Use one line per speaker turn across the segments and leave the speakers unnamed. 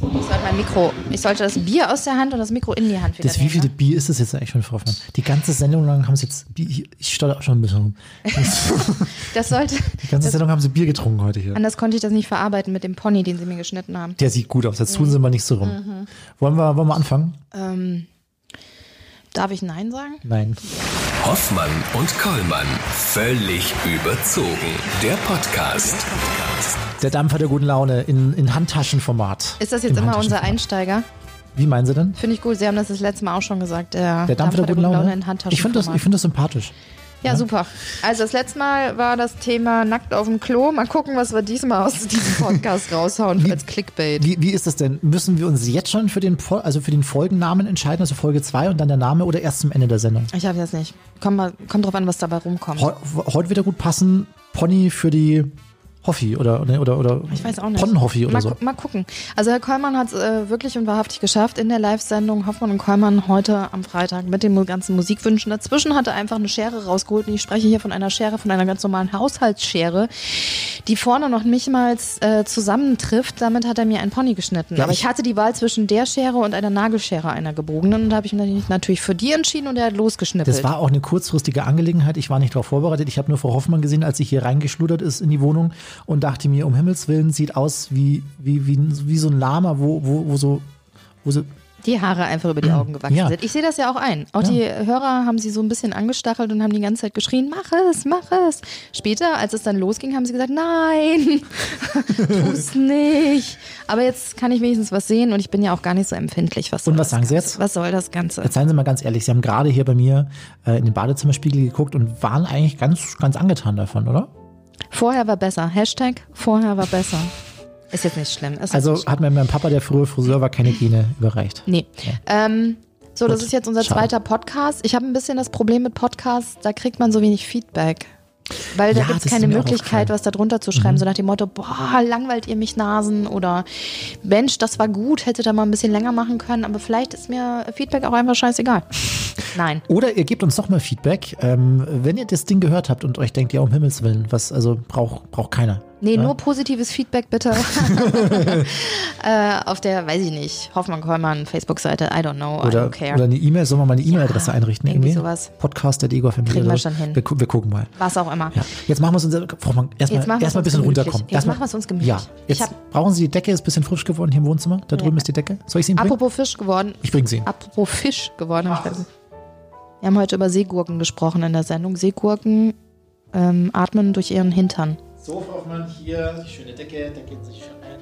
Ich sollte mein Mikro, ich sollte das Bier aus der Hand und das Mikro in die Hand wieder
Das, wie viele
nehmen,
Bier ist das jetzt eigentlich schon, Frau Hoffmann? Die ganze Sendung lang haben sie jetzt Bier, ich, ich stotter auch schon ein bisschen rum.
ne? Das sollte,
Die ganze Sendung haben sie Bier getrunken heute hier.
anders konnte ich das nicht verarbeiten mit dem Pony, den sie mir geschnitten haben.
Der sieht gut aus, jetzt tun sie mal nicht so rum.
Mhm.
Wollen, wir, wollen wir anfangen?
Ähm, darf ich Nein sagen?
Nein.
Hoffmann und Kollmann. Völlig überzogen. Der Podcast.
Der Dampfer der guten Laune in, in Handtaschenformat.
Ist das jetzt
Im
immer unser
Handtaschenformat.
Einsteiger?
Wie meinen Sie denn?
Finde ich gut. Sie haben das das letzte Mal auch schon gesagt. Der,
Der Dampfer der guten Laune?
in
ich finde das, ich find das sympathisch.
Ja, super. Also das letzte Mal war das Thema nackt auf dem Klo. Mal gucken, was wir diesmal aus diesem Podcast raushauen als Clickbait.
Wie, wie ist das denn? Müssen wir uns jetzt schon für den, also für den Folgennamen entscheiden, also Folge 2 und dann der Name oder erst zum Ende der Sendung?
Ich habe jetzt nicht. Komm mal, kommt drauf an, was dabei rumkommt.
Heu, heute wieder gut passen, Pony für die Hoffi oder, oder, oder, oder
Ich weiß auch nicht.
Ponnenhoffi oder
mal,
so.
mal gucken. Also Herr Kollmann hat es äh, wirklich und wahrhaftig geschafft in der Live-Sendung Hoffmann und Kollmann heute am Freitag mit den ganzen Musikwünschen. Dazwischen hat er einfach eine Schere rausgeholt und ich spreche hier von einer Schere, von einer ganz normalen Haushaltsschere, die vorne noch nicht mal äh, zusammentrifft. Damit hat er mir ein Pony geschnitten.
Ja,
Aber
ich-
ich hatte die Wahl zwischen der Schere und einer Nagelschere, einer gebogenen. Und da habe ich mich natürlich für die entschieden und er hat losgeschnippelt.
Das war auch eine kurzfristige Angelegenheit. Ich war nicht darauf vorbereitet. Ich habe nur Frau Hoffmann gesehen, als sie hier reingeschludert ist in die Wohnung und dachte mir, um Himmels Willen, sieht aus wie, wie, wie, wie so ein Lama, wo, wo, wo so, wo so
die Haare einfach über die Augen gewachsen
Ja.
sind. Ich sehe das ja auch ein. Auch die Hörer haben sie so ein bisschen angestachelt und haben die ganze Zeit geschrien, mach es, mach es. Später, als es dann losging, haben sie gesagt, nein, tu's nicht. Aber jetzt kann ich wenigstens was sehen und ich bin ja auch gar nicht so empfindlich. Was
Und was sagen Sie
Ganze?
jetzt?
Was soll das Ganze?
Jetzt seien Sie mal ganz ehrlich, Sie haben gerade hier bei mir äh, in den Badezimmerspiegel geguckt und waren eigentlich ganz, ganz angetan davon, oder?
Vorher war besser. Hashtag vorher war besser. Ist jetzt nicht schlimm. Ist
Also
nicht schlimm.
hat mir mein Papa, der frühe Friseur war, keine Gene überreicht.
Nee. Ähm, so, das
Gut.
ist jetzt unser
Schade.
zweiter Podcast. Ich habe ein bisschen das Problem mit Podcasts, da kriegt man so wenig Feedback. Weil da
Ja,
gibt es keine Möglichkeit.
Mhm.
was da drunter zu schreiben, so nach dem Motto, boah, langweilt ihr mich Nasen oder Mensch, das war gut, hätte da mal ein bisschen länger machen können, aber vielleicht ist mir Feedback auch einfach scheißegal. Nein.
Oder ihr gebt uns doch mal Feedback, ähm, wenn ihr das Ding gehört habt und euch denkt, ja, um Himmels Willen, was, also braucht braucht keiner.
Nee, nur positives Feedback bitte. äh, auf der, weiß ich nicht, Hoffmann-Kollmann, Facebook-Seite, I don't know, I
Oder,
don't care.
oder eine E-Mail, sollen wir mal eine E-Mail-Adresse einrichten?
irgendwie sowas.
Podcast der Ego
Kriegen wir schon hin.
Wir, wir gucken mal.
was auch immer.
Ja. Jetzt machen wir es uns, erstmal
Jetzt machen wir es
erstmal ein bisschen
gemütlich.
runterkommen.
Jetzt
Erstmal-
machen wir es uns gemütlich.
Ja, jetzt
hab-
brauchen Sie die Decke, ist ein bisschen frisch geworden hier im Wohnzimmer. Da drüben ist die Decke. Soll ich sie Ihnen bringen?
Apropos Fisch geworden.
Ich bringe sie Ihnen.
Apropos Fisch geworden. vergessen. Wir haben heute über Seegurken gesprochen in der Sendung. Seegurken ähm, atmen durch ihren Hintern.
So, Frau Hoffmann, hier, die schöne Decke, da geht sich schon ein.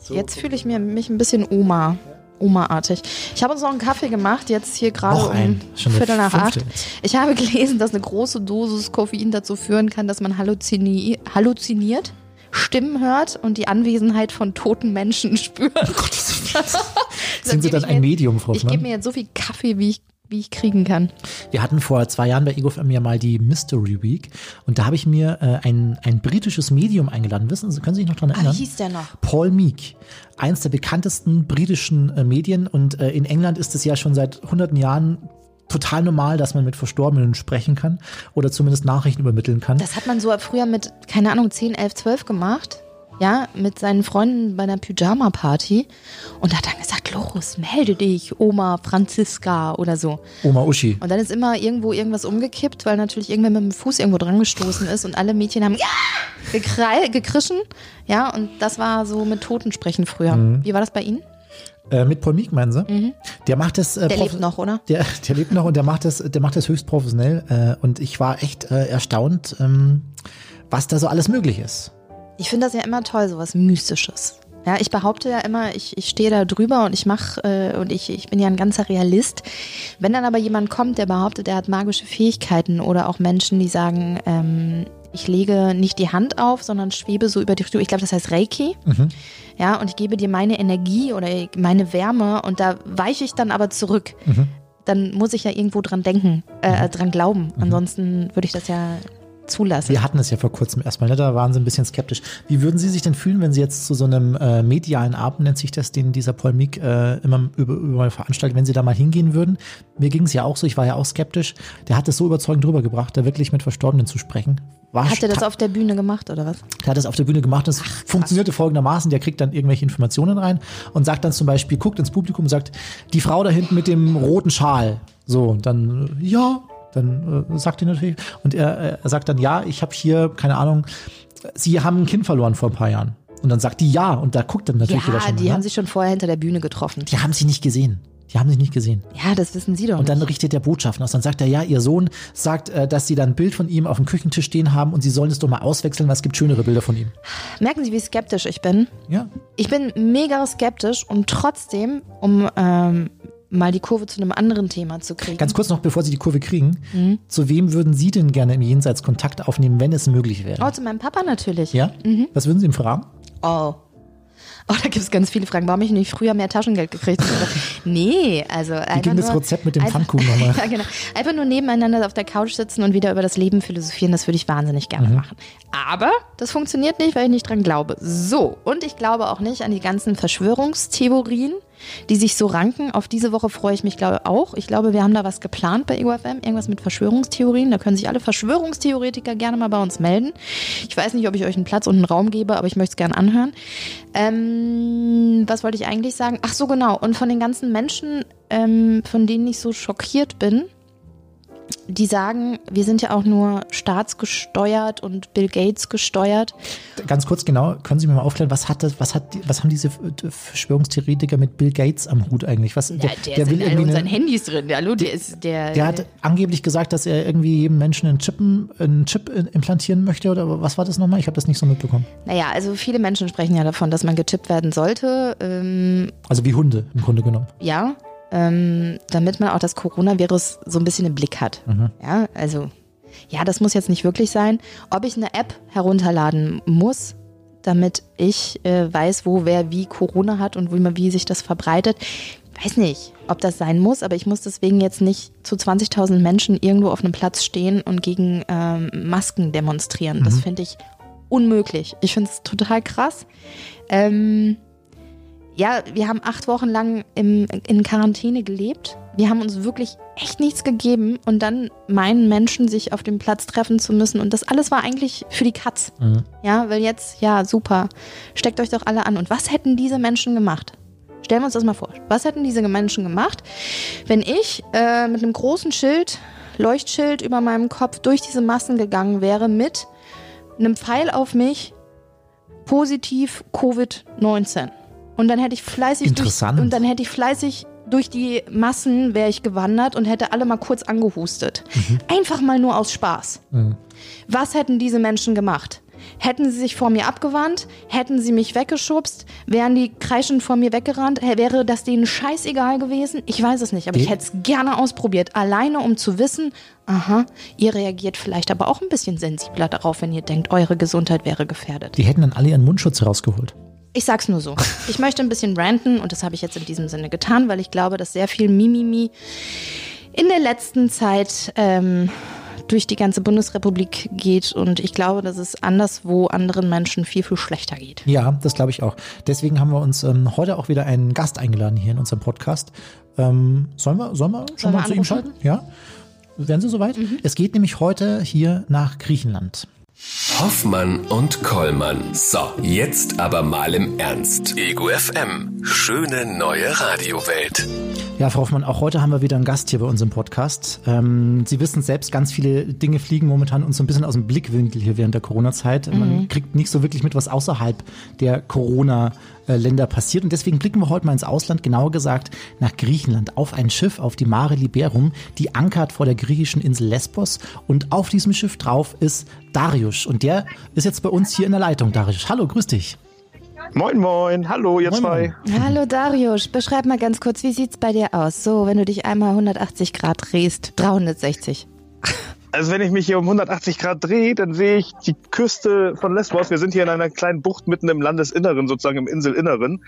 So,
Jetzt fühle ich mir, mich ein bisschen Oma. Oma-artig. Ich habe uns noch einen Kaffee gemacht, jetzt hier gerade um Viertel nach acht. Ich habe gelesen, dass eine große Dosis Koffein dazu führen kann, dass man halluzini halluziniert, Stimmen hört und die Anwesenheit von toten Menschen spürt.
Sind Sie dann ein Medium, Frau
Ich gebe mir jetzt so viel Kaffee, wie ich, wie ich kriegen kann.
Wir hatten vor zwei Jahren bei Ego FM ja mal die Mystery Week und da habe ich mir äh, ein, ein britisches Medium eingeladen. Wissen Sie, können Sie sich noch daran
Ah,
erinnern?
wie hieß der noch?
Paul Meek, eins der bekanntesten britischen äh, Medien und äh, in England ist es ja schon seit hunderten Jahren total normal, dass man mit Verstorbenen sprechen kann oder zumindest Nachrichten übermitteln kann.
Das hat man so früher mit, keine Ahnung, 10, 11, 12 gemacht. Ja, mit seinen Freunden bei einer Pyjama-Party. Und hat dann gesagt, Loris, melde dich, Oma Franziska oder so.
Oma Uschi.
Und dann ist immer irgendwo irgendwas umgekippt, weil natürlich irgendwer mit dem Fuß irgendwo dran gestoßen ist und alle Mädchen haben ja, gekrischen. Ja, und das war so mit Totensprechen früher.
Mhm.
Wie war das bei Ihnen?
Äh, mit Paul Meek meinen Sie? Der macht das. Äh,
Der lebt noch, oder?
Der, der lebt noch und der macht das, der macht das höchst professionell. Äh, und ich war echt äh, erstaunt, ähm, was da so alles möglich ist.
Ich finde das ja immer toll, sowas Mystisches. Ja, ich behaupte ja immer, ich, ich stehe da drüber und ich mache äh, und ich, ich bin ja ein ganzer Realist. Wenn dann aber jemand kommt, der behauptet, er hat magische Fähigkeiten oder auch Menschen, die sagen, ähm, ich lege nicht die Hand auf, sondern schwebe so über die Tür. Ich glaube, das heißt Reiki. Ja, und ich gebe dir meine Energie oder meine Wärme und da weiche ich dann aber zurück. Dann muss ich ja irgendwo dran denken, äh, dran glauben. Ansonsten würde ich das ja zulassen.
Wir hatten es ja vor kurzem erstmal, ne? da waren Sie ein bisschen skeptisch. Wie würden Sie sich denn fühlen, wenn Sie jetzt zu so einem äh, medialen Abend, nennt sich das, den dieser Paul Meek äh, immer über, überall veranstaltet, wenn Sie da mal hingehen würden? Mir ging es ja auch so, ich war ja auch skeptisch. Der hat es so überzeugend drüber gebracht, da wirklich mit Verstorbenen zu sprechen. war
Hat er das auf der Bühne gemacht oder was?
der hat das auf der Bühne gemacht. Das funktionierte folgendermaßen. Der kriegt dann irgendwelche Informationen rein und sagt dann zum Beispiel, guckt ins Publikum und sagt, die Frau da hinten mit dem roten Schal. So, und dann, äh, ja, dann äh, sagt er natürlich. Und er, äh, er sagt dann, ja, ich habe hier, keine Ahnung, Sie haben ein Kind verloren vor ein paar Jahren. Und dann sagt die ja. Und da guckt dann natürlich jeder
Ja,
schon
die
mal,
haben
ne?
sich schon vorher hinter der Bühne getroffen.
Die haben sie nicht gesehen. Die haben sich nicht gesehen.
Ja, das wissen Sie doch
Und dann
nicht.
richtet der Botschaften aus. Dann sagt er, ja, ihr Sohn sagt, äh, dass sie dann ein Bild von ihm auf dem Küchentisch stehen haben und sie sollen es doch mal auswechseln, weil es gibt schönere Bilder von ihm.
Merken Sie, wie skeptisch ich bin?
Ja.
Ich bin mega skeptisch und trotzdem, um ähm, mal die Kurve zu einem anderen Thema zu kriegen.
Ganz kurz noch, bevor Sie die Kurve kriegen.
Mhm.
Zu wem würden Sie denn gerne im Jenseits Kontakt aufnehmen, wenn es möglich wäre?
oh, zu meinem Papa natürlich.
Ja?
Mhm.
Was würden Sie ihm fragen?
Oh. Oh, da gibt es ganz viele Fragen. Warum ich nicht früher mehr Taschengeld gekriegt habe? nee, also
Wie ging das
nur,
Rezept mit dem
einfach-
Pfannkuchen nochmal?
ja, genau. Einfach nur nebeneinander auf der Couch sitzen und wieder über das Leben philosophieren, das würde ich wahnsinnig gerne
Mhm.
machen. Aber das funktioniert nicht, weil ich nicht dran glaube. So, und ich glaube auch nicht an die ganzen Verschwörungstheorien, die sich so ranken. Auf diese Woche freue ich mich, glaube ich, auch. Ich glaube, wir haben da was geplant bei EgoFM, irgendwas mit Verschwörungstheorien. Da können sich alle Verschwörungstheoretiker gerne mal bei uns melden. Ich weiß nicht, ob ich euch einen Platz und einen Raum gebe, aber ich möchte es gerne anhören. Ähm, was wollte ich eigentlich sagen? Ach so, genau. Und von den ganzen Menschen, ähm, von denen ich so schockiert bin, die sagen, wir sind ja auch nur staatsgesteuert und Bill Gates gesteuert.
Ganz kurz genau, können Sie mir mal aufklären, was hat das, was hat, was haben diese äh, Verschwörungstheoretiker mit Bill Gates am Hut eigentlich? Was, der,
der, ist in all
irgendwie
unseren
eine-
Handys drin. Hallo, der ist der.
der hat angeblich gesagt, dass er irgendwie jedem Menschen einen, Chippen, einen Chip in- implantieren möchte oder was war das nochmal? Ich habe das nicht so mitbekommen.
naja, also viele Menschen sprechen ja davon, dass man gechippt werden sollte. Ähm,
Also wie Hunde im Grunde genommen.
ja, ähm, damit man auch das Coronavirus so ein bisschen im Blick hat. Ja, also, ja, das muss jetzt nicht wirklich sein. Ob ich eine App herunterladen muss, damit ich äh, weiß, wo wer wie Corona hat und wie, man, wie sich das verbreitet, weiß nicht, ob das sein muss, aber ich muss deswegen jetzt nicht zu 20.000 Menschen irgendwo auf einem Platz stehen und gegen ähm, Masken demonstrieren. Das finde ich unmöglich. Ich finde es total krass. Ähm, ja, wir haben acht Wochen lang im, in Quarantäne gelebt. Wir haben uns wirklich echt nichts gegeben und dann meinen Menschen, sich auf dem Platz treffen zu müssen. Und das alles war eigentlich für die Katz. Ja, weil jetzt, ja, super. Steckt euch doch alle an. Und was hätten diese Menschen gemacht? Stellen wir uns das mal vor. Was hätten diese Menschen gemacht, wenn ich äh, mit einem großen Schild, Leuchtschild über meinem Kopf durch diese Massen gegangen wäre mit einem Pfeil auf mich, positiv Covid-19. Und dann hätte ich fleißig
Interessant.
Durch, und dann hätte ich fleißig durch die Massen wäre ich gewandert und hätte alle mal kurz angehustet. Einfach mal nur aus Spaß. Was hätten diese Menschen gemacht? Hätten sie sich vor mir abgewandt? Hätten sie mich weggeschubst? Wären die kreischend vor mir weggerannt? Wäre das denen scheißegal gewesen? Ich weiß es nicht, aber ich hätte es gerne ausprobiert. Alleine, um zu wissen, aha, ihr reagiert vielleicht aber auch ein bisschen sensibler darauf, wenn ihr denkt, eure Gesundheit wäre gefährdet.
Die hätten dann alle ihren Mundschutz rausgeholt.
Ich sag's nur so. Ich möchte ein bisschen ranten und das habe ich jetzt in diesem Sinne getan, weil ich glaube, dass sehr viel Mimimi in der letzten Zeit ähm, durch die ganze Bundesrepublik geht und ich glaube, dass es anderswo anderen Menschen viel, viel schlechter geht.
Ja, das glaube ich auch. Deswegen haben wir uns ähm, heute auch wieder einen Gast eingeladen hier in unserem Podcast. Ähm, sollen wir, sollen wir schon
wir
mal zu ihm schalten? Ja. Wären Sie soweit? Es geht nämlich heute hier nach Griechenland.
Hoffmann und Kollmann. So, jetzt aber mal im Ernst. Ego FM. Schöne neue Radiowelt.
Ja, Frau Hoffmann, auch heute haben wir wieder einen Gast hier bei uns im Podcast. Ähm, Sie wissen selbst, ganz viele Dinge fliegen momentan uns so ein bisschen aus dem Blickwinkel hier während der Corona-Zeit. Man kriegt nicht so wirklich mit, was außerhalb der Corona-Länder passiert. Und deswegen blicken wir heute mal ins Ausland, genauer gesagt nach Griechenland, auf ein Schiff, auf die Mare Liberum, die ankert vor der griechischen Insel Lesbos. Und auf diesem Schiff drauf ist Darius. Und der ist jetzt bei uns hier in der Leitung. Darius, hallo, grüß dich.
Moin, moin. Hallo, ihr
Moin,
zwei.
Hallo Darius, beschreib mal ganz kurz, wie sieht's bei dir aus? So, wenn du dich einmal 180 Grad drehst, 360.
Also, wenn ich mich hier um 180 Grad drehe, dann sehe ich die Küste von Lesbos. Wir sind hier in einer kleinen Bucht mitten im Landesinneren, sozusagen im Inselinneren.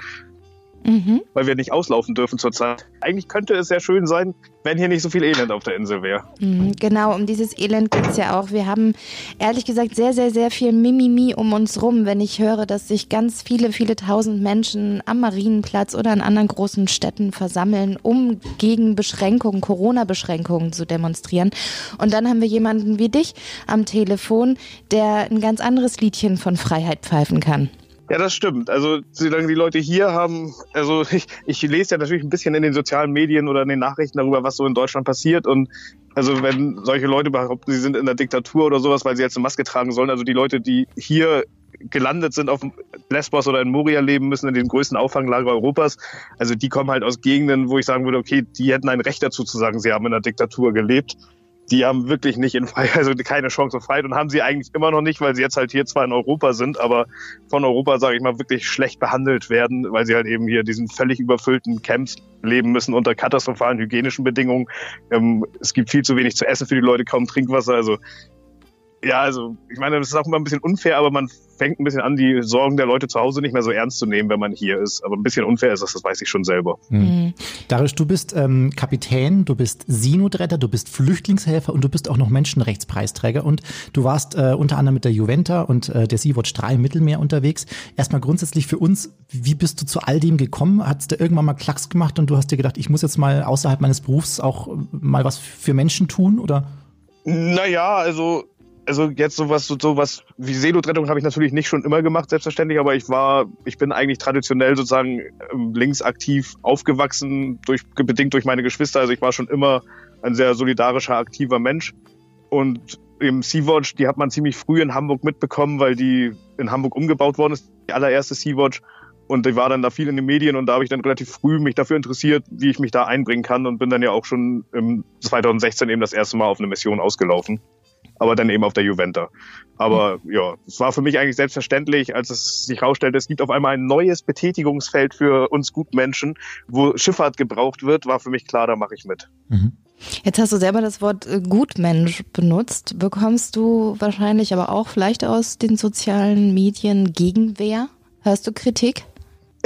Mhm. weil wir nicht auslaufen dürfen zurzeit. Eigentlich könnte es sehr schön sein, wenn hier nicht so viel Elend auf der Insel wäre.
Mhm, genau, um dieses Elend geht es ja auch. Wir haben ehrlich gesagt sehr, sehr, sehr viel Mimimi um uns rum, wenn ich höre, dass sich ganz viele, viele tausend Menschen am Marienplatz oder in anderen großen Städten versammeln, um gegen Beschränkungen, Corona-Beschränkungen zu demonstrieren. Und dann haben wir jemanden wie dich am Telefon, der ein ganz anderes Liedchen von Freiheit pfeifen kann.
Ja, das stimmt. Also solange die Leute hier haben, also ich, ich lese ja natürlich ein bisschen in den sozialen Medien oder in den Nachrichten darüber, was so in Deutschland passiert. Und also wenn solche Leute behaupten, sie sind in der Diktatur oder sowas, weil sie jetzt eine Maske tragen sollen, also die Leute, die hier gelandet sind auf Lesbos oder in Moria leben müssen, in den größten Auffanglager Europas. Also die kommen halt aus Gegenden, wo ich sagen würde, okay, die hätten ein Recht dazu zu sagen, sie haben in der Diktatur gelebt die haben wirklich nicht in Freiheit, also keine Chance auf Freiheit und haben sie eigentlich immer noch nicht, weil sie jetzt halt hier zwar in Europa sind, aber von Europa, sage ich mal, wirklich schlecht behandelt werden, weil sie halt eben hier diesen völlig überfüllten Camps leben müssen unter katastrophalen hygienischen Bedingungen. Ähm, es gibt viel zu wenig zu essen für die Leute, kaum Trinkwasser. Also ja, also ich meine, das ist auch immer ein bisschen unfair, aber man fängt ein bisschen an, die Sorgen der Leute zu Hause nicht mehr so ernst zu nehmen, wenn man hier ist. Aber ein bisschen unfair ist das, das weiß ich schon selber.
Mhm. Darisch, du bist ähm, Kapitän, du bist Seenotretter, du bist Flüchtlingshelfer und du bist auch noch Menschenrechtspreisträger und du warst äh, unter anderem mit der Juventa und äh, der Sea-Watch 3 im Mittelmeer unterwegs. Erstmal grundsätzlich für uns, wie bist du zu all dem gekommen? Hat es da irgendwann mal Klacks gemacht und du hast dir gedacht, ich muss jetzt mal außerhalb meines Berufs auch mal was für Menschen tun, oder?
Naja, also also jetzt sowas, sowas wie Seenotrettung habe ich natürlich nicht schon immer gemacht, selbstverständlich, aber ich war, ich bin eigentlich traditionell sozusagen ähm, links aktiv aufgewachsen, durch, bedingt durch meine Geschwister. Also ich war schon immer ein sehr solidarischer, aktiver Mensch. Und im Sea-Watch, die hat man ziemlich früh in Hamburg mitbekommen, weil die in Hamburg umgebaut worden ist, die allererste Sea-Watch. Und ich war dann da viel in den Medien und da habe ich dann relativ früh mich dafür interessiert, wie ich mich da einbringen kann und bin dann ja auch schon im 2016 eben das erste Mal auf eine Mission ausgelaufen aber dann eben auf der Juventa. Aber mhm. ja, es war für mich eigentlich selbstverständlich, als es sich herausstellte, es gibt auf einmal ein neues Betätigungsfeld für uns Gutmenschen, wo Schifffahrt gebraucht wird, war für mich klar, da mache ich mit.
Mhm. Jetzt hast du selber das Wort äh, Gutmensch benutzt. Bekommst du wahrscheinlich aber auch vielleicht aus den sozialen Medien Gegenwehr? Hörst du Kritik?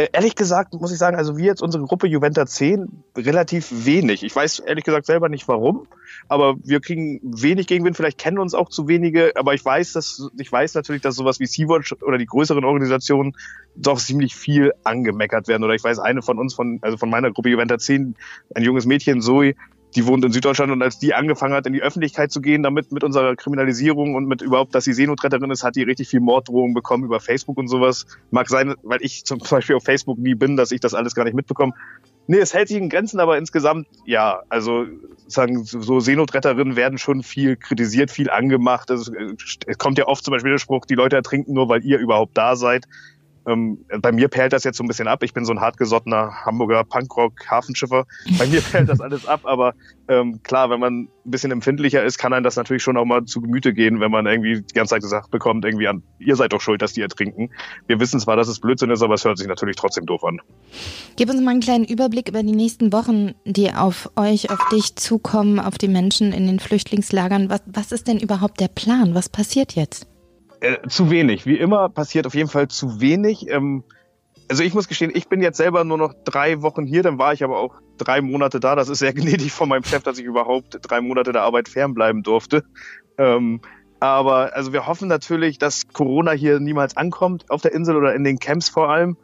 Äh, ehrlich gesagt muss ich sagen, also wir jetzt unsere Gruppe Juventa 10 relativ wenig. Ich weiß ehrlich gesagt selber nicht warum, aber wir kriegen wenig Gegenwind. Vielleicht kennen uns auch zu wenige, aber ich weiß, dass ich weiß natürlich, dass sowas wie Sea-Watch oder die größeren Organisationen doch ziemlich viel angemeckert werden. Oder ich weiß, eine von uns, von also von meiner Gruppe Juventa 10, ein junges Mädchen, Zoe, die wohnt in Süddeutschland und als die angefangen hat, in die Öffentlichkeit zu gehen, damit mit unserer Kriminalisierung und mit überhaupt, dass sie Seenotretterin ist, hat die richtig viel Morddrohungen bekommen über Facebook und sowas. Mag sein, weil ich zum Beispiel auf Facebook nie bin, dass ich das alles gar nicht mitbekomme. Nee, es hält sich in Grenzen, aber insgesamt, ja, also sagen, so Seenotretterinnen werden schon viel kritisiert, viel angemacht. Es, kommt ja oft zum Beispiel der Spruch, die Leute ertrinken nur, weil ihr überhaupt da seid. Ähm, bei mir perlt das jetzt so ein bisschen ab. Ich bin so ein hartgesottener Hamburger Punkrock-Hafenschiffer. Bei mir perlt das alles ab, aber ähm, klar, wenn man ein bisschen empfindlicher ist, kann einem das natürlich schon auch mal zu Gemüte gehen, wenn man irgendwie die ganze Zeit gesagt bekommt, irgendwie an, ihr seid doch schuld, dass die ertrinken. Wir wissen zwar, dass es Blödsinn ist, aber es hört sich natürlich trotzdem doof an.
Gib uns mal einen kleinen Überblick über die nächsten Wochen, die auf euch, auf dich zukommen, auf die Menschen in den Flüchtlingslagern. Was, was ist denn überhaupt der Plan? Was passiert jetzt?
Äh, zu wenig. Wie immer passiert auf jeden Fall zu wenig. Ähm, also ich muss gestehen, ich bin jetzt selber nur noch drei Wochen hier, dann war ich aber auch drei Monate da. Das ist sehr gnädig von meinem Chef, dass ich überhaupt drei Monate der Arbeit fernbleiben durfte. Ähm, aber also wir hoffen natürlich, dass Corona hier niemals ankommt auf der Insel oder in den Camps vor allem.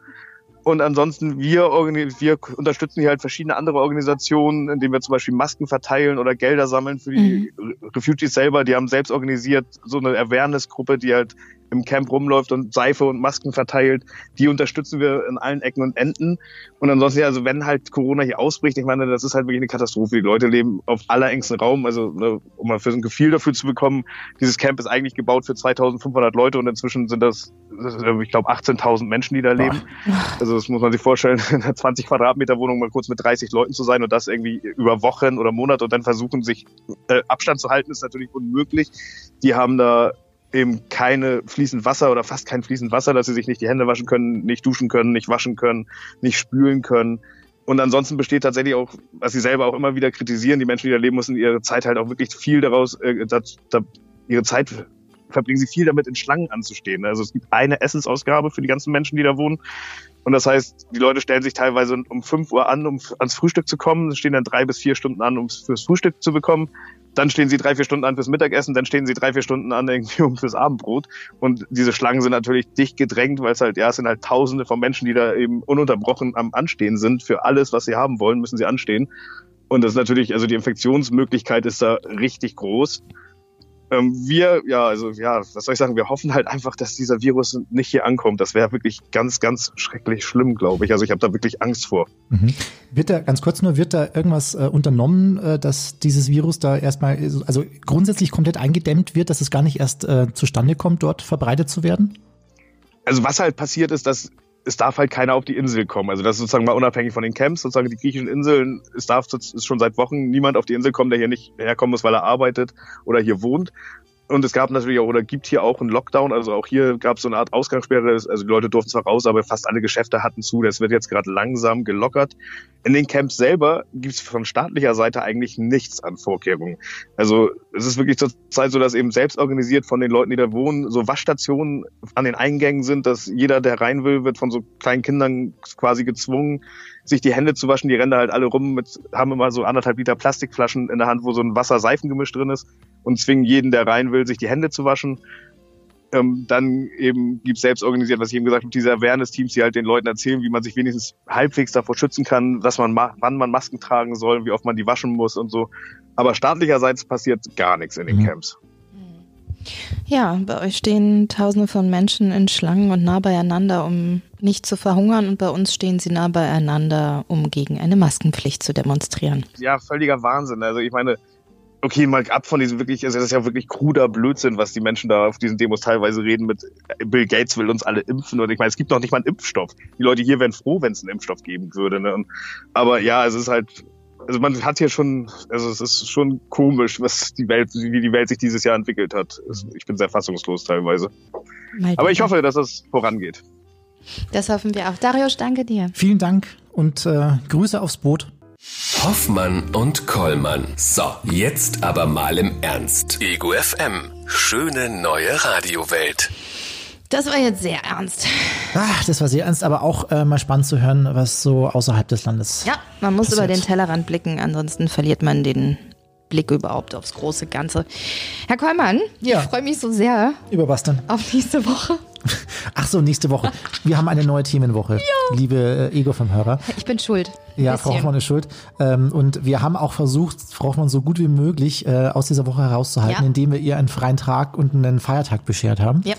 Und ansonsten, wir, wir unterstützen hier halt verschiedene andere Organisationen, indem wir zum Beispiel Masken verteilen oder Gelder sammeln für die mhm. Refugees selber. Die haben selbst organisiert so eine Awareness-Gruppe, die halt im Camp rumläuft und Seife und Masken verteilt. Die unterstützen wir in allen Ecken und Enden. Und ansonsten, also wenn halt Corona hier ausbricht, ich meine, das ist halt wirklich eine Katastrophe. Die Leute leben auf allerengsten Raum. Also ne, um mal für so ein Gefühl dafür zu bekommen, dieses Camp ist eigentlich gebaut für 2500 Leute und inzwischen sind das, ich glaube, 18.000 Menschen, die da leben. Also das muss man sich vorstellen, in einer 20 Quadratmeter Wohnung mal kurz mit 30 Leuten zu sein und das irgendwie über Wochen oder Monate und dann versuchen, sich äh, Abstand zu halten, ist natürlich unmöglich. Die haben da eben keine fließend Wasser oder fast kein fließend Wasser, dass sie sich nicht die Hände waschen können, nicht duschen können, nicht waschen können, nicht spülen können. Und ansonsten besteht tatsächlich auch, was sie selber auch immer wieder kritisieren, die Menschen, die da leben müssen, ihre Zeit halt auch wirklich viel daraus, äh, da, da, ihre Zeit verbringen sie viel damit, in Schlangen anzustehen. Also es gibt eine Essensausgabe für die ganzen Menschen, die da wohnen. Und das heißt, die Leute stellen sich teilweise um 5 Uhr an, um ans Frühstück zu kommen, stehen dann drei bis vier Stunden an, um fürs Frühstück zu bekommen. Dann stehen sie drei, vier Stunden an fürs Mittagessen, dann stehen sie drei, vier Stunden an irgendwie um fürs Abendbrot. Und diese Schlangen sind natürlich dicht gedrängt, weil es halt, ja, es sind halt tausende von Menschen, die da eben ununterbrochen am Anstehen sind. Für alles, was sie haben wollen, müssen sie anstehen. Und das ist natürlich, also die Infektionsmöglichkeit ist da richtig groß. Ähm, wir, ja, also ja, was soll ich sagen, wir hoffen halt einfach, dass dieser Virus nicht hier ankommt. Das wäre wirklich ganz, ganz schrecklich schlimm, glaube ich. Also ich habe da wirklich Angst vor.
Mhm. Wird da, ganz kurz nur, wird da irgendwas äh, unternommen, äh, dass dieses Virus da erstmal, also grundsätzlich komplett eingedämmt wird, dass es gar nicht erst äh, zustande kommt, dort verbreitet zu werden?
Also was halt passiert ist, dass es darf halt keiner auf die Insel kommen. Also das ist sozusagen mal unabhängig von den Camps, sozusagen die griechischen Inseln, es darf ist schon seit Wochen niemand auf die Insel kommen, der hier nicht herkommen muss, weil er arbeitet oder hier wohnt. Und es gab natürlich auch oder gibt hier auch einen Lockdown. Also auch hier gab es so eine Art Ausgangssperre. Also die Leute durften zwar raus, aber fast alle Geschäfte hatten zu. Das wird jetzt gerade langsam gelockert. In den Camps selber gibt es von staatlicher Seite eigentlich nichts an Vorkehrungen. Also es ist wirklich zur Zeit so, dass eben selbst organisiert von den Leuten, die da wohnen, so Waschstationen an den Eingängen sind, dass jeder, der rein will, wird von so kleinen Kindern quasi gezwungen, sich die Hände zu waschen. Die rennen halt alle rum mit, haben immer so anderthalb Liter Plastikflaschen in der Hand, wo so ein Wasser-Seifengemisch drin ist und zwingen jeden, der rein will, sich die Hände zu waschen. Ähm, dann eben gibt selbst organisiert, was ich eben gesagt habe, diese Awareness-Teams, die halt den Leuten erzählen, wie man sich wenigstens halbwegs davor schützen kann, was man wann man Masken tragen soll, wie oft man die waschen muss und so. Aber staatlicherseits passiert gar nichts in den mhm. Camps.
Ja, bei euch stehen Tausende von Menschen in Schlangen und nah beieinander, um nicht zu verhungern. Und bei uns stehen sie nah beieinander, um gegen eine Maskenpflicht zu demonstrieren.
Ja, völliger Wahnsinn. Also ich meine, okay, mal ab von diesem wirklich, also das ist ja wirklich kruder Blödsinn, was die Menschen da auf diesen Demos teilweise reden mit Bill Gates will uns alle impfen und ich meine, es gibt noch nicht mal einen Impfstoff. Die Leute hier wären froh, wenn es einen Impfstoff geben würde. Ne? aber ja, es ist halt, also man hat hier schon, also es ist schon komisch, was die Welt, wie die Welt sich dieses Jahr entwickelt hat. Ich bin sehr fassungslos teilweise. Aber ich hoffe, dass es vorangeht.
Das hoffen wir auch. Darius, danke dir.
Vielen Dank und äh, Grüße aufs Boot.
Hoffmann und Kollmann. So, jetzt aber mal im Ernst. Ego FM. Schöne neue Radiowelt.
Das war jetzt sehr ernst.
Ach, das war sehr ernst, aber auch äh, mal spannend zu hören, was so außerhalb des Landes.
Ja, man muss passiert. über den Tellerrand blicken, ansonsten verliert man den Blick überhaupt aufs große Ganze. Herr Kollmann, ja. ich freue mich so sehr.
Über was denn?
Auf nächste Woche.
Ach so, nächste Woche. Wir haben eine neue Themenwoche, ja. liebe äh, Ego vom Hörer.
Ich bin schuld.
Ja, Frau Hoffmann ist schuld. Ähm, und wir haben auch versucht, Frau Hoffmann so gut wie möglich äh, aus dieser Woche herauszuhalten, ja. indem wir ihr einen freien Tag und einen Feiertag beschert haben. Ja.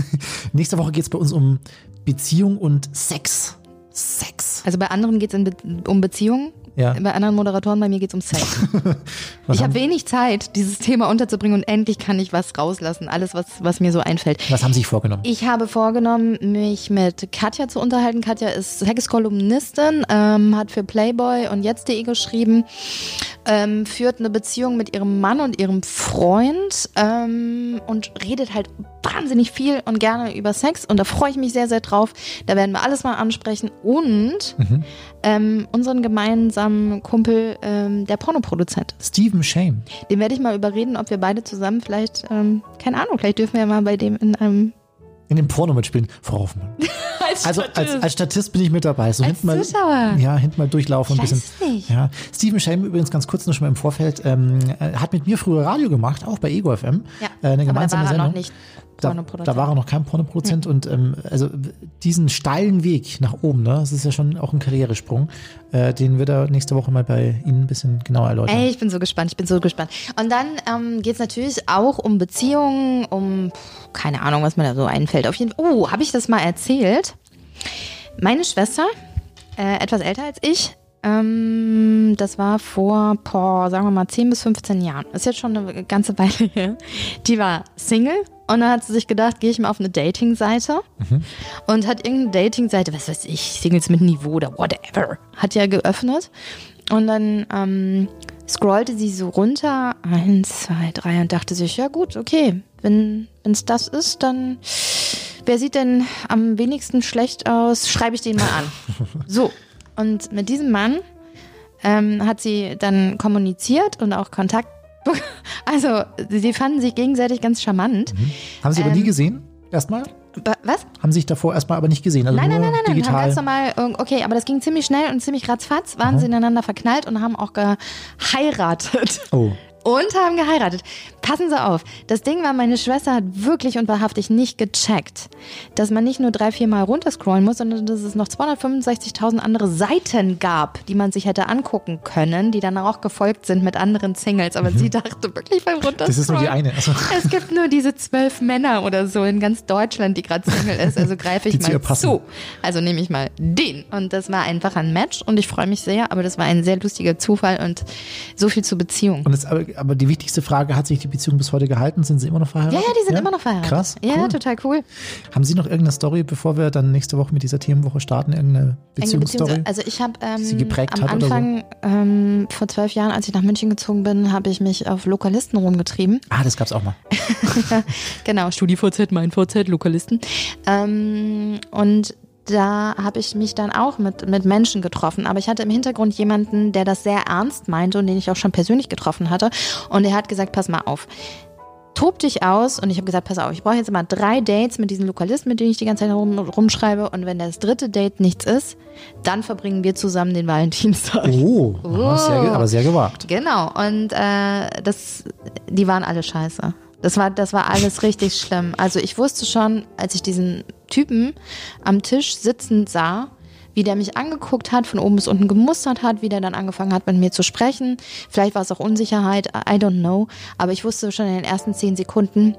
Nächste Woche geht es bei uns um Beziehung und Sex. Sex.
Also bei anderen geht es Be um Beziehungen ja. Bei anderen Moderatoren, bei mir geht es um Sex. ich habe wenig Zeit, dieses Thema unterzubringen und endlich kann ich was rauslassen. Alles, was, was mir so einfällt.
Was haben Sie sich vorgenommen?
Ich habe vorgenommen, mich mit Katja zu unterhalten. Katja ist Sexkolumnistin, ähm, hat für Playboy und jetzt.de geschrieben, ähm, führt eine Beziehung mit ihrem Mann und ihrem Freund ähm, und redet halt wahnsinnig viel und gerne über Sex und da freue ich mich sehr, sehr drauf. Da werden wir alles mal ansprechen und mhm. ähm, unseren gemeinsamen Kumpel, ähm, der Pornoproduzent.
Stephen Shame.
Den werde ich mal überreden, ob wir beide zusammen vielleicht, ähm, keine Ahnung, vielleicht dürfen wir ja mal bei dem in einem
in dem Porno mitspielen, Frau Hoffmann. als also als, als Statist bin ich mit dabei. So
als hinten mal, Zuschauer.
Ja, hinten mal durchlaufen ein bisschen. Nicht. Ja. Steven Shame übrigens ganz kurz noch schon mal im Vorfeld ähm, äh, hat mit mir früher Radio gemacht, auch bei Ego FM.
Ja, äh, eine gemeinsame aber da war Sendung. Noch nicht
da, da, war er noch kein Pornoproduzent mhm. und ähm, also diesen steilen Weg nach oben, ne, das ist ja schon auch ein Karrieresprung, äh, den wird er nächste Woche mal bei Ihnen ein bisschen genauer erläutern.
Ey, ich bin so gespannt, ich bin so gespannt. Und dann ähm, geht es natürlich auch um Beziehungen, um keine Ahnung, was mir da so einfällt. Auf jeden Fall, oh, habe ich das mal erzählt? Meine Schwester, äh, etwas älter als ich, ähm, das war vor, boah, sagen wir mal, 10 bis 15 Jahren. Ist jetzt schon eine ganze Weile her. Die war Single und dann hat sie sich gedacht, gehe ich mal auf eine Dating-Seite mhm. und hat irgendeine Dating-Seite, was weiß ich, Singles mit Niveau oder whatever, hat ja geöffnet. Und dann ähm, scrollte sie so runter, eins, zwei, drei und dachte sich, ja gut, okay, wenn es das ist, dann wer sieht denn am wenigsten schlecht aus, schreibe ich den mal an. so, und mit diesem Mann ähm, hat sie dann kommuniziert und auch Kontakt also, sie fanden sich gegenseitig ganz charmant.
Mhm. Haben Sie aber ähm, nie gesehen? Erstmal?
Was?
Haben sich davor erstmal aber nicht gesehen. Also
Nein, nein, nein, nein,
digital.
Haben ganz normal, okay, aber das ging ziemlich schnell und ziemlich ratzfatz, waren sie ineinander verknallt und haben auch geheiratet.
oh.
Und haben geheiratet. Passen Sie auf. Das Ding war, meine Schwester hat wirklich und wahrhaftig nicht gecheckt, dass man nicht nur drei, vier Mal runterscrollen muss, sondern dass es noch 265.000 andere Seiten gab, die man sich hätte angucken können, die dann auch gefolgt sind mit anderen Singles. Aber sie dachte wirklich beim Runterscrollen.
Mhm. Das ist nur die eine. Also,
Es gibt nur diese zwölf Männer oder so in ganz Deutschland, die gerade Single ist. Also greife ich mal zu. Also nehme ich mal den. Und das war einfach ein Match und ich freue mich sehr, aber das war ein sehr lustiger Zufall und so viel zur Beziehung.
und jetzt, aber, aber die wichtigste Frage, hat sich die Beziehung bis heute gehalten? Sind sie immer noch
Ja,
verheiratet?
ja, die sind immer noch verheiratet.
Krass.
Ja,
cool.
total cool.
Haben Sie noch irgendeine Story, bevor wir dann nächste Woche mit dieser Themenwoche starten? Irgendeine Beziehungsstory?
Beziehungs- Also ich habe
Sie
ähm,
geprägt
am
hat oder so?
Anfang, ähm, vor zwölf Jahren, als ich nach München gezogen bin, habe ich mich auf Lokalisten rumgetrieben.
ah, das gab's auch mal.
Genau, StudiVZ, mein VZ, Lokalisten. Ähm, und da habe ich mich dann auch mit, mit Menschen getroffen. Aber ich hatte im Hintergrund jemanden, der das sehr ernst meinte und den ich auch schon persönlich getroffen hatte. Und er hat gesagt, pass mal auf. Tob dich aus und ich habe gesagt, pass auf, ich brauche jetzt immer drei Dates mit diesen Lokalisten, mit denen ich die ganze Zeit rum, rumschreibe und wenn das dritte Date nichts ist, dann verbringen wir zusammen den Valentinstag.
Oh, aha, Sehr, aber sehr gewagt.
Genau, und äh, das, die waren alle scheiße. Das war, das war alles richtig schlimm. Also ich wusste schon, als ich diesen Typen am Tisch sitzend sah, wie der mich angeguckt hat, von oben bis unten gemustert hat, wie der dann angefangen hat, mit mir zu sprechen. Vielleicht war es auch Unsicherheit, I don't know. Aber ich wusste schon in den ersten zehn Sekunden,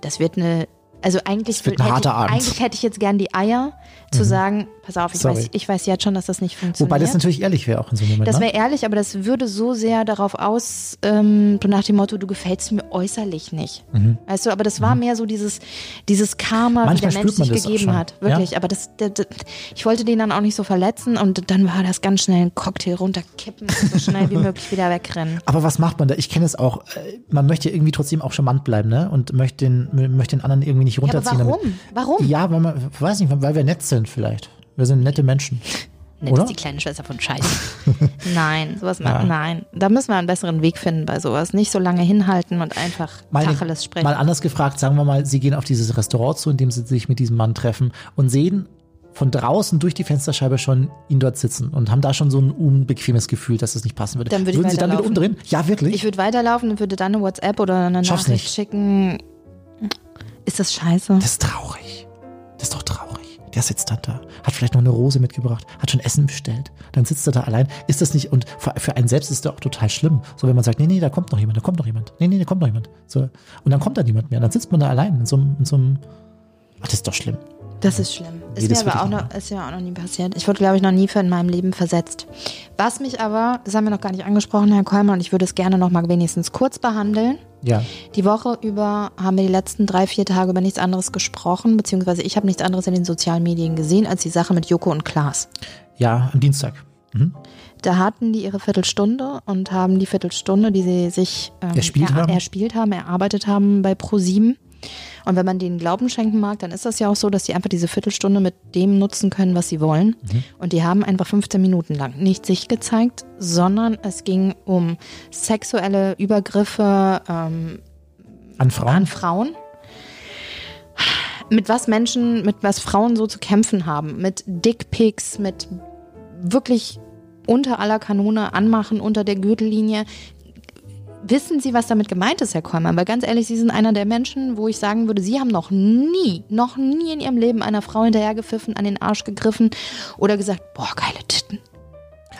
das wird eine, also eigentlich,
Das wird ein
hätte,
harter
ich,
Abend.
eigentlich hätte ich jetzt gern die Eier zu sagen, pass auf, ich
Sorry.
weiß, ich weiß jetzt schon, dass das nicht funktioniert.
Wobei das natürlich ehrlich wäre auch in so einem Moment.
Das
ne?
wäre ehrlich, aber das würde so sehr darauf aus, ähm, nach dem Motto, du gefällst mir äußerlich nicht. Weißt du, aber das war mehr so dieses, dieses Karma,
Mhm. Manchmal
wie der Mensch sich gegeben hat. Wirklich.
ja?
Aber das, das, das, ich wollte den dann auch nicht so verletzen und dann war das ganz schnell ein Cocktail runterkippen und so schnell wie möglich wieder wegrennen.
Aber was macht man da? Ich kenne es auch. äh, Man möchte irgendwie trotzdem auch charmant bleiben, ne? Und möchte den, möchte den anderen irgendwie nicht
Ja,
runterziehen.
warum? Warum?
Ja, weil man, weiß nicht, weil wir nett sind vielleicht. Wir sind nette Menschen.
Nett
Oder?
ist die kleine Schwester von Scheiße. nein, sowas
Ja.
nein. Da müssen wir einen besseren Weg finden bei sowas. Nicht so lange hinhalten und einfach
Mal,
Tacheles sprechen.
mal anders gefragt, sagen wir mal, Sie gehen auf dieses Restaurant zu, in dem Sie sich mit diesem Mann treffen und sehen von draußen durch die Fensterscheibe schon ihn dort sitzen und haben da schon so ein unbequemes Gefühl, dass es nicht passen würde.
Dann würde
Würden Sie dann wieder umdrehen? Ja, wirklich?
Ich würde weiterlaufen und würde dann eine WhatsApp oder eine
Schaff's
Nachricht
nicht.
schicken. Ist das scheiße?
das ist traurig. Das ist doch traurig. Der sitzt dann da, hat vielleicht noch eine Rose mitgebracht, hat schon Essen bestellt. Dann sitzt er da allein. Ist das nicht, und für, einen selbst ist das auch total schlimm. So, wenn man sagt, nee, nee, da kommt noch jemand, da kommt noch jemand. Nee, nee, da kommt noch jemand. So. Und dann kommt da niemand mehr. Dann sitzt man da allein in so einem, in so einem, ach, das ist doch schlimm.
Das ist schlimm. Ist mir aber auch noch, ist ja auch noch nie passiert. Ich wurde, glaube ich, noch nie für in meinem Leben versetzt. Was mich aber, das haben wir noch gar nicht angesprochen, Herr Kolmer, und ich würde es gerne noch mal wenigstens kurz behandeln.
Ja.
Die Woche über haben wir die letzten drei, vier Tage über nichts anderes gesprochen, beziehungsweise ich habe nichts anderes in den sozialen Medien gesehen als die Sache mit Joko und Klaas.
Ja, am Dienstag. Mhm.
Da hatten die ihre Viertelstunde und haben die Viertelstunde, die sie sich ähm,
Erspielt haben?
erspielt haben, erarbeitet haben bei Pro7. Und wenn man denen Glauben schenken mag, dann ist das ja auch so, dass die einfach diese Viertelstunde mit dem nutzen können, was sie wollen.
Mhm.
Und die haben einfach 15 Minuten lang nicht sich gezeigt, sondern es ging um sexuelle Übergriffe ähm,
An Frauen?
an Frauen. Mit was Menschen, mit was Frauen so zu kämpfen haben. Mit Dickpics, mit wirklich unter aller Kanone anmachen, unter der Gürtellinie. Wissen Sie, was damit gemeint ist, Herr Kollmann? Weil ganz ehrlich, Sie sind einer der Menschen, wo ich sagen würde, Sie haben noch nie, noch nie in Ihrem Leben einer Frau hinterhergepfiffen, an den Arsch gegriffen oder gesagt, boah, geile Titten.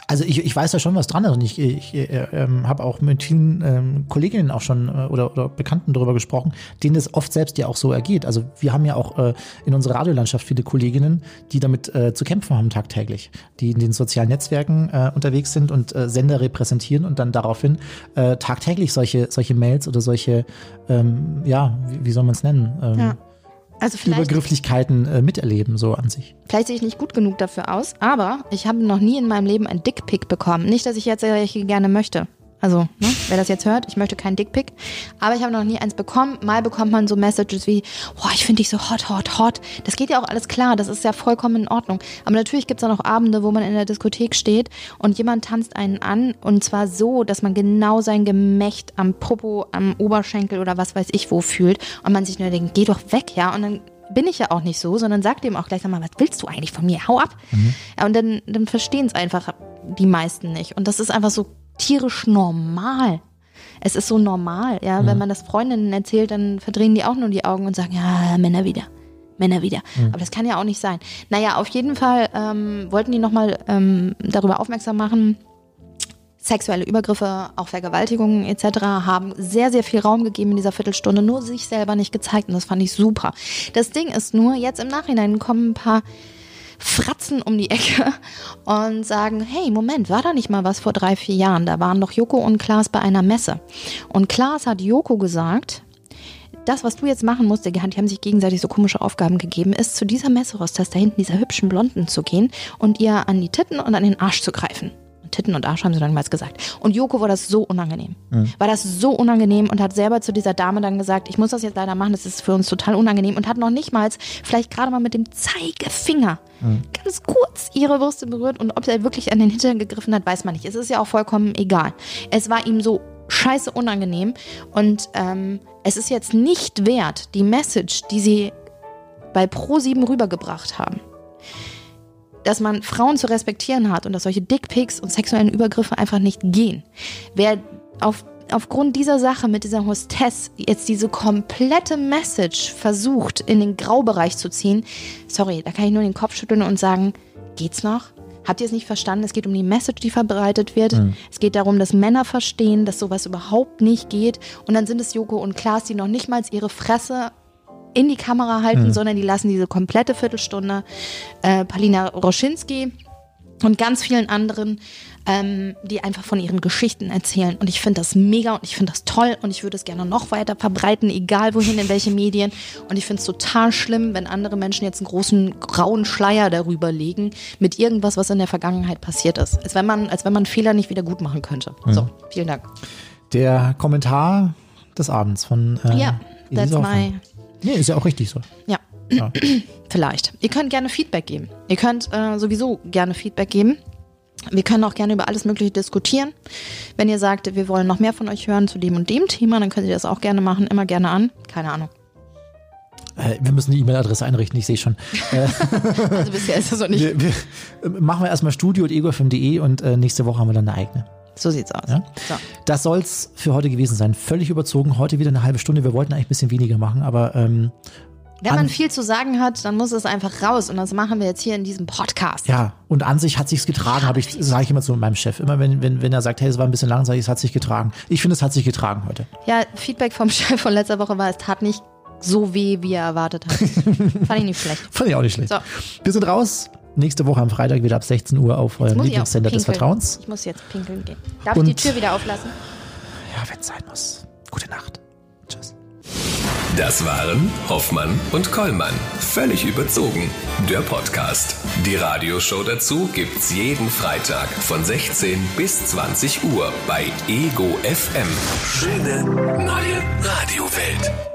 Also ich, ich weiß da schon was dran und ich, ich äh, ähm, habe auch mit vielen ähm, Kolleginnen auch schon äh, oder, oder Bekannten darüber gesprochen, denen es oft selbst ja auch so ergeht. Also wir haben ja auch äh, in unserer Radiolandschaft viele Kolleginnen, die damit äh, zu kämpfen haben tagtäglich, die in den sozialen Netzwerken äh, unterwegs sind und äh, Sender repräsentieren und dann daraufhin äh, tagtäglich solche, solche Mails oder solche, ähm, ja, wie, wie soll man es nennen? Ähm,
Ja. Also
Übergrifflichkeiten äh, miterleben, so an sich.
Vielleicht sehe ich nicht gut genug dafür aus, aber ich habe noch nie in meinem Leben ein Dickpick bekommen. Nicht, dass ich jetzt welche gerne möchte. Also, ne, wer das jetzt hört, ich möchte keinen Dickpick. Aber ich habe noch nie eins bekommen. Mal bekommt man so Messages wie, boah, ich finde dich so hot, hot, hot. Das geht ja auch alles klar, das ist ja vollkommen in Ordnung. Aber natürlich gibt es auch noch Abende, wo man in der Diskothek steht und jemand tanzt einen an und zwar so, dass man genau sein Gemächt am Popo, am Oberschenkel oder was weiß ich wo fühlt und man sich nur denkt, geh doch weg, ja. Und dann bin ich ja auch nicht so, sondern sag dem auch gleich, sag mal, was willst du eigentlich von mir? Hau ab. Ja, und dann, dann verstehen es einfach die meisten nicht. Und das ist einfach so tierisch normal. Es ist so normal, ja. Wenn man das Freundinnen erzählt, dann verdrehen die auch nur die Augen und sagen, ja, Männer wieder. Männer wieder. Aber das kann ja auch nicht sein. Naja, auf jeden Fall ähm, wollten die nochmal ähm, darüber aufmerksam machen, sexuelle Übergriffe, auch Vergewaltigungen etc. haben sehr, sehr viel Raum gegeben in dieser Viertelstunde, nur sich selber nicht gezeigt und das fand ich super. Das Ding ist nur, jetzt im Nachhinein kommen ein paar Fratzen um die Ecke und sagen, hey, Moment, war da nicht mal was vor drei, vier Jahren? Da waren doch Joko und Klaas bei einer Messe. Und Klaas hat Joko gesagt, das, was du jetzt machen musst, die haben sich gegenseitig so komische Aufgaben gegeben, ist zu dieser Messerosters da hinten, dieser hübschen Blonden zu gehen und ihr an die Titten und an den Arsch zu greifen. Titten und Arsch haben sie dann damals gesagt. Und Joko war das so unangenehm. War das so unangenehm und hat selber zu dieser Dame dann gesagt, ich muss das jetzt leider machen, das ist für uns total unangenehm und hat noch nicht mal, vielleicht gerade mal mit dem Zeigefinger ganz kurz ihre Brüste berührt und ob er wirklich an den Hintern gegriffen hat, weiß man nicht. Es ist ja auch vollkommen egal. Es war ihm so scheiße unangenehm und ähm, es ist jetzt nicht wert, die Message, die sie bei Pro7 rübergebracht haben, dass man Frauen zu respektieren hat und dass solche Dickpics und sexuellen Übergriffe einfach nicht gehen. Wer auf, aufgrund dieser Sache mit dieser Hostess jetzt diese komplette Message versucht, in den Graubereich zu ziehen, sorry, da kann ich nur den Kopf schütteln und sagen, geht's noch? Habt ihr es nicht verstanden? Es geht um die Message, die verbreitet wird. Es geht darum, dass Männer verstehen, dass sowas überhaupt nicht geht. Und dann sind es Joko und Klaas, die noch nicht mal ihre Fresse in die Kamera halten, sondern die lassen diese komplette Viertelstunde äh, Palina Roschinski und ganz vielen anderen, ähm, die einfach von ihren Geschichten erzählen. Und ich finde das mega und ich finde das toll und ich würde es gerne noch weiter verbreiten, egal wohin, in welche Medien. Und ich finde es total schlimm, wenn andere Menschen jetzt einen großen grauen Schleier darüber legen mit irgendwas, was in der Vergangenheit passiert ist. Als wenn man, als wenn man Fehler nicht wieder gut machen könnte. So, vielen Dank.
Der Kommentar des Abends von äh,
Ja,
Easy
that's my.
Nee, ist ja auch richtig so.
Ja.
Ja.
Vielleicht. Ihr könnt gerne Feedback geben. Ihr könnt äh, sowieso gerne Feedback geben. Wir können auch gerne über alles Mögliche diskutieren. Wenn ihr sagt, wir wollen noch mehr von euch hören zu dem und dem Thema, dann könnt ihr das auch gerne machen. Immer gerne an. Keine Ahnung.
Äh, wir müssen die E-Mail-Adresse einrichten, ich sehe schon.
Also bisher ist das noch nicht.
Wir, wir, äh, machen wir erstmal studio.egofm.de und äh, nächste Woche haben wir dann eine eigene.
So sieht's aus.
Ja?
So.
Das soll's für heute gewesen sein. Völlig überzogen. Heute wieder eine halbe Stunde. Wir wollten eigentlich ein bisschen weniger machen, aber ähm,
Wenn
An-
man viel zu sagen hat, dann muss es einfach raus. Und das machen wir jetzt hier in diesem Podcast.
ja, und an sich hat sich's getragen, habe ich, sage ich immer zu meinem Chef. Immer wenn, wenn, wenn er sagt, hey, es war ein bisschen lang, sage ich, es hat sich getragen. Ich finde, es hat sich getragen heute.
Ja, Feedback vom Chef von letzter Woche war, es tat nicht so weh, wie er erwartet hat. Fand ich nicht schlecht.
Fand ich auch nicht schlecht.
So.
Wir sind raus. Nächste Woche am Freitag wieder ab 16 Uhr auf eurem Lieblingssender des. Vertrauens.
Ich muss jetzt pinkeln gehen. Darf
Und-
ich die Tür wieder auflassen?
Ja, wenn es sein muss. Gute Nacht. Tschüss.
Das waren Hoffmann und Kollmann. Völlig überzogen. Der Podcast. Die Radioshow dazu gibt's jeden Freitag von 16 bis 20 Uhr bei Ego FM. Schöne neue Radiowelt.